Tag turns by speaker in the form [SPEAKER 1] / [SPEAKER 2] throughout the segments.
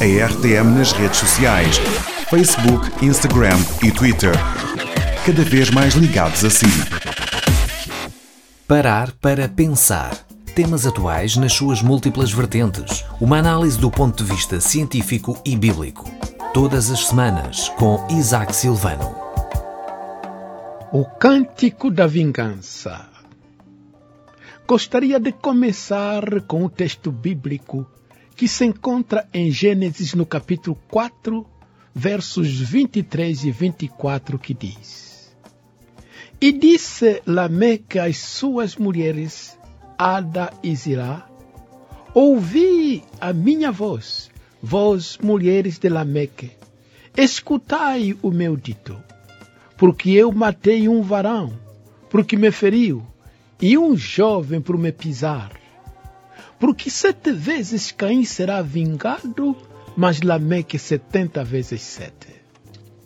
[SPEAKER 1] a RTM nas redes sociais: Facebook, Instagram e Twitter. Cada vez mais ligados a si.
[SPEAKER 2] Parar para pensar. Temas atuais nas suas múltiplas vertentes. Uma análise do ponto de vista científico e bíblico. Todas as semanas, com Isaac Silvano.
[SPEAKER 3] O Cântico da Vingança. Gostaria de começar com o texto bíblico que se encontra em Gênesis no capítulo 4, versos 23 e 24, que diz: E disse Lameque às suas mulheres, Ada e Zilá, Ouvi a minha voz, vós mulheres de Lameque, escutai o meu dito, porque eu matei um varão, porque me feriu, e um jovem por me pisar. Porque sete vezes Caim será vingado, mas Lameque setenta vezes sete.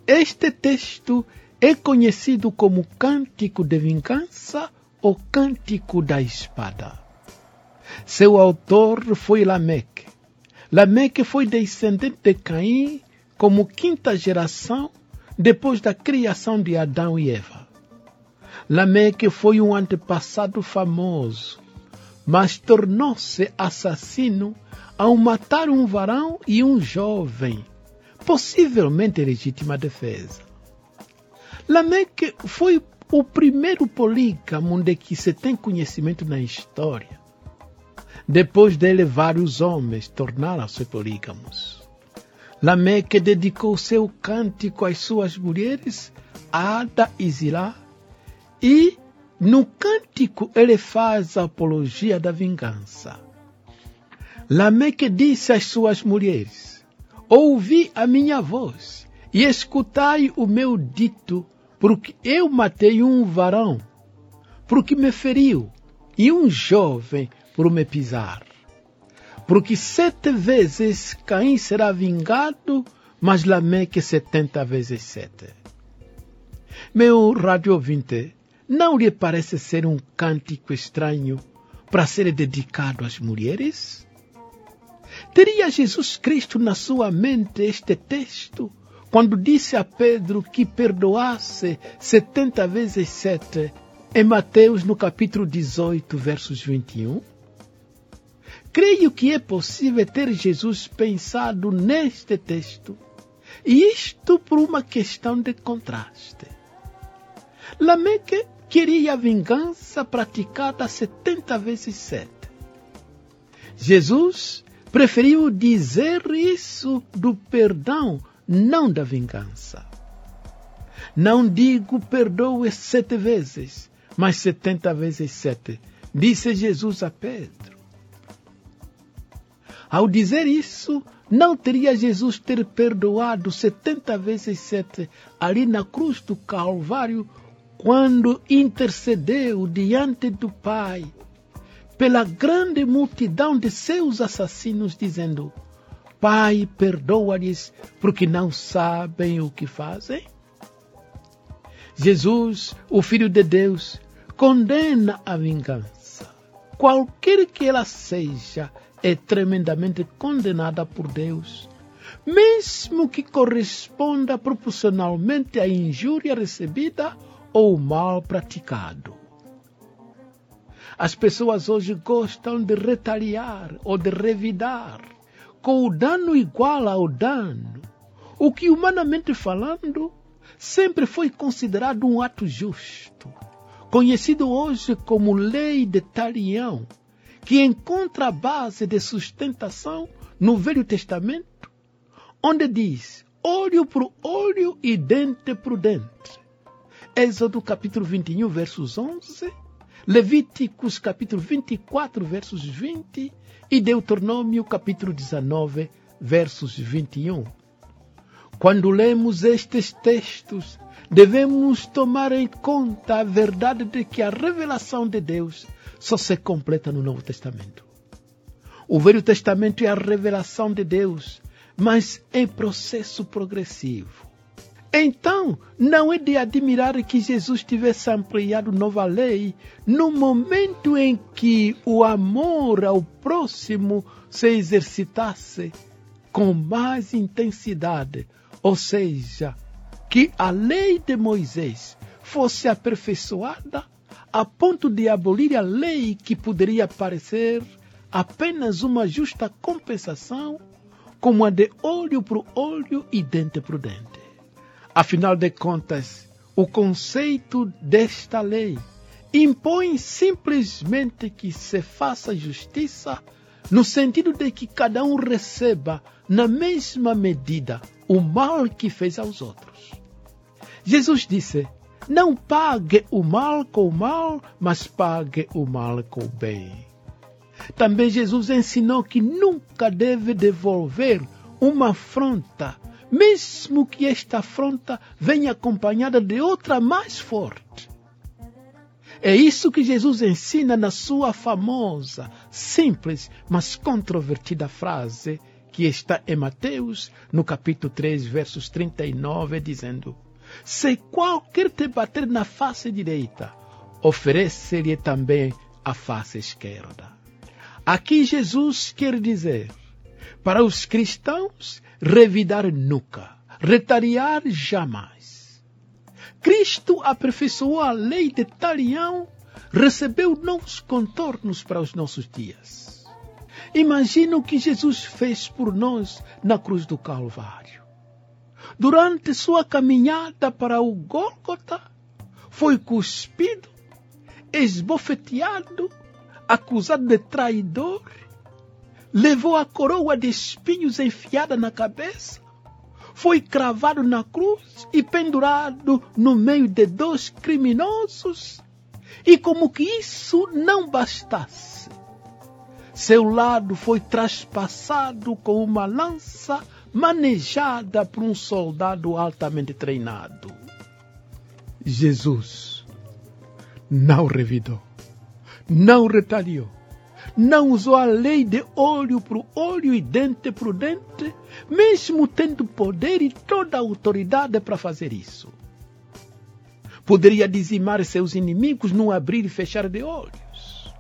[SPEAKER 3] Este texto é conhecido como Cântico de Vingança ou Cântico da Espada. Seu autor foi Lameque. Lameque foi descendente de Caim como quinta geração depois da criação de Adão e Eva. Lameque foi um antepassado famoso, mas tornou-se assassino ao matar um varão e um jovem, possivelmente legítima defesa. Lameque foi o primeiro polígamo de que se tem conhecimento na história. Depois dele, vários homens tornaram-se polígamos. Lameque dedicou seu cântico às suas mulheres, Ada e Zilá, e no cântico ele faz a apologia da vingança. Lameque disse às suas mulheres: Ouvi a minha voz e escutai o meu dito, porque eu matei um varão, porque me feriu, e um jovem por me pisar. Porque sete vezes Caim será vingado, mas Lameque setenta vezes sete. Meu rádio ouvinte, não lhe parece ser um cântico estranho para ser dedicado às mulheres? Teria Jesus Cristo na sua mente este texto quando disse a Pedro que perdoasse setenta vezes sete em Mateus no capítulo 18, versos 21? Creio que é possível ter Jesus pensado neste texto, e isto por uma questão de contraste. Lameque queria a vingança praticada setenta vezes sete. Jesus preferiu dizer isso do perdão, não da vingança. Não digo perdoe sete vezes, mas setenta vezes sete, disse Jesus a Pedro. Ao dizer isso, não teria Jesus ter perdoado setenta vezes sete ali na cruz do Calvário quando intercedeu diante do Pai pela grande multidão de seus assassinos, dizendo: Pai, perdoa-lhes, porque não sabem o que fazem? Jesus, o Filho de Deus, condena a vingança. Qualquer que ela seja, é tremendamente condenada por Deus, mesmo que corresponda proporcionalmente à injúria recebida ou mal praticado. As pessoas hoje gostam de retaliar ou de revidar com o dano igual ao dano, o que, humanamente falando, sempre foi considerado um ato justo, conhecido hoje como lei de talião, que encontra a base de sustentação no Velho Testamento, onde diz olho por olho e dente por dente. Êxodo capítulo 21, versos 11, Levíticos capítulo 24, versos 20 e Deuteronômio capítulo 19, versos 21. Quando lemos estes textos, devemos tomar em conta a verdade de que a revelação de Deus só se completa no Novo Testamento. O Velho Testamento é a revelação de Deus, mas em processo progressivo. Então, não é de admirar que Jesus tivesse ampliado nova lei no momento em que o amor ao próximo se exercitasse com mais intensidade, ou seja, que a lei de Moisés fosse aperfeiçoada a ponto de abolir a lei que poderia parecer apenas uma justa compensação, como a de olho por olho e dente por dente. Afinal de contas, o conceito desta lei impõe simplesmente que se faça justiça no sentido de que cada um receba na mesma medida o mal que fez aos outros. Jesus disse: Não pague o mal com o mal, mas pague o mal com o bem. Também Jesus ensinou que nunca deve devolver uma afronta, mesmo que esta afronta venha acompanhada de outra mais forte. É isso que Jesus ensina na sua famosa, simples, mas controvertida frase que está em Mateus, no capítulo 3, versos 39, dizendo: Se qualquer te bater na face direita, oferece-lhe também a face esquerda. Aqui Jesus quer dizer, para os cristãos, revidar nunca, retaliar jamais. Cristo aperfeiçoou a lei de Talião, recebeu novos contornos para os nossos dias. Imagina o que Jesus fez por nós na cruz do Calvário. Durante sua caminhada para o Gólgota, foi cuspido, esbofeteado, acusado de traidor, levou a coroa de espinhos enfiada na cabeça, foi cravado na cruz e pendurado no meio de dois criminosos. E como que isso não bastasse, seu lado foi traspassado com uma lança manejada por um soldado altamente treinado. Jesus não revidou, não retaliou, não usou a lei de olho por olho e dente por dente, mesmo tendo poder e toda a autoridade para fazer isso. Poderia dizimar seus inimigos num abrir e fechar de olhos.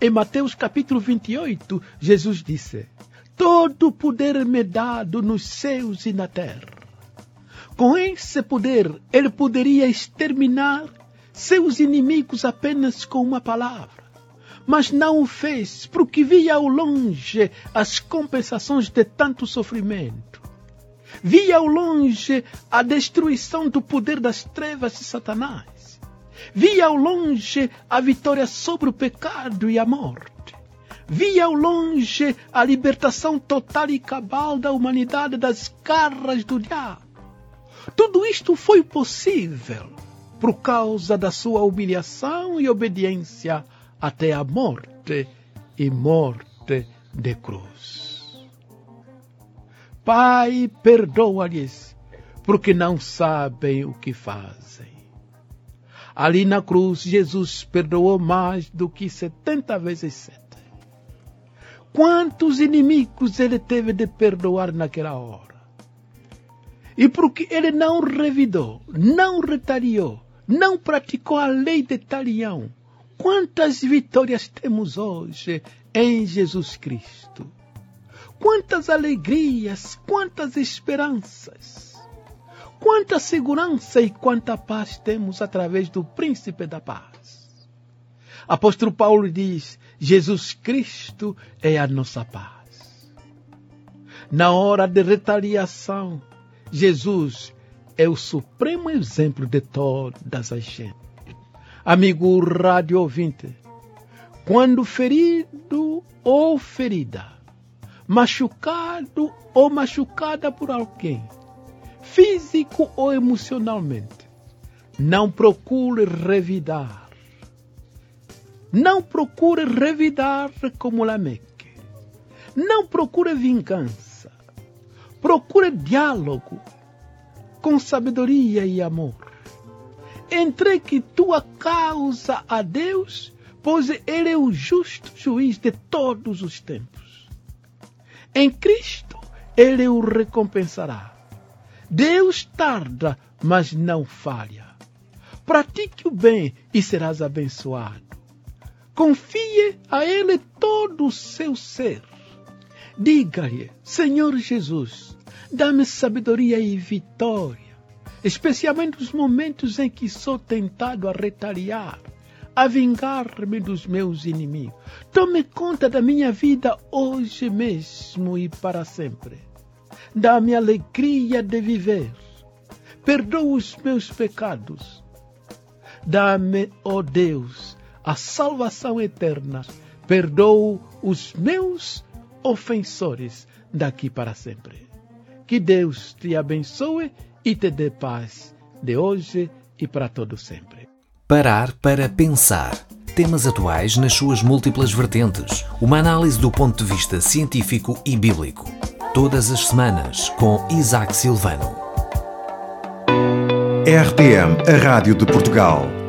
[SPEAKER 3] Em Mateus capítulo 28, Jesus disse: Todo poder me dado nos céus e na terra. Com esse poder, ele poderia exterminar seus inimigos apenas com uma palavra mas não o fez, porque via ao longe as compensações de tanto sofrimento. Via ao longe a destruição do poder das trevas de Satanás. Via ao longe a vitória sobre o pecado e a morte. Via ao longe a libertação total e cabal da humanidade das garras do diabo. Tudo isto foi possível por causa da sua humilhação e obediência até a morte e morte de cruz. Pai, perdoa-lhes, porque não sabem o que fazem. Ali na cruz, Jesus perdoou mais do que setenta vezes sete. Quantos inimigos ele teve de perdoar naquela hora? E porque ele não revidou, não retaliou, não praticou a lei de talião, Quantas vitórias temos hoje em Jesus Cristo? Quantas alegrias, quantas esperanças, quanta segurança e quanta paz temos através do Príncipe da Paz. Apóstolo Paulo diz: Jesus Cristo é a nossa paz. Na hora de retaliação, Jesus é o supremo exemplo de todas as gentes amigo rádio ouvinte, quando ferido ou ferida, machucado ou machucada por alguém, físico ou emocionalmente, não procure revidar. Não procure revidar como Lameque. Não procure vingança. Procure diálogo com sabedoria e amor entregue tua causa a Deus, pois Ele é o justo juiz de todos os tempos. Em Cristo, Ele o recompensará. Deus tarda, mas não falha. Pratique o bem e serás abençoado. Confie a Ele todo o seu ser. Diga-lhe, Senhor Jesus, dá-me sabedoria e vitória, especialmente nos momentos em que sou tentado a retaliar, a vingar-me dos meus inimigos. Tome conta da minha vida hoje mesmo e para sempre. Dá-me alegria de viver. Perdoa os meus pecados. Dá-me, ó oh Deus, a salvação eterna. Perdoo os meus ofensores daqui para sempre. Que Deus te abençoe e te dê paz de hoje e para todo sempre.
[SPEAKER 2] Parar para pensar. Temas atuais nas suas múltiplas vertentes. Uma análise do ponto de vista científico e bíblico. Todas as semanas com Isaac Silvano.
[SPEAKER 1] RTM, a Rádio de Portugal.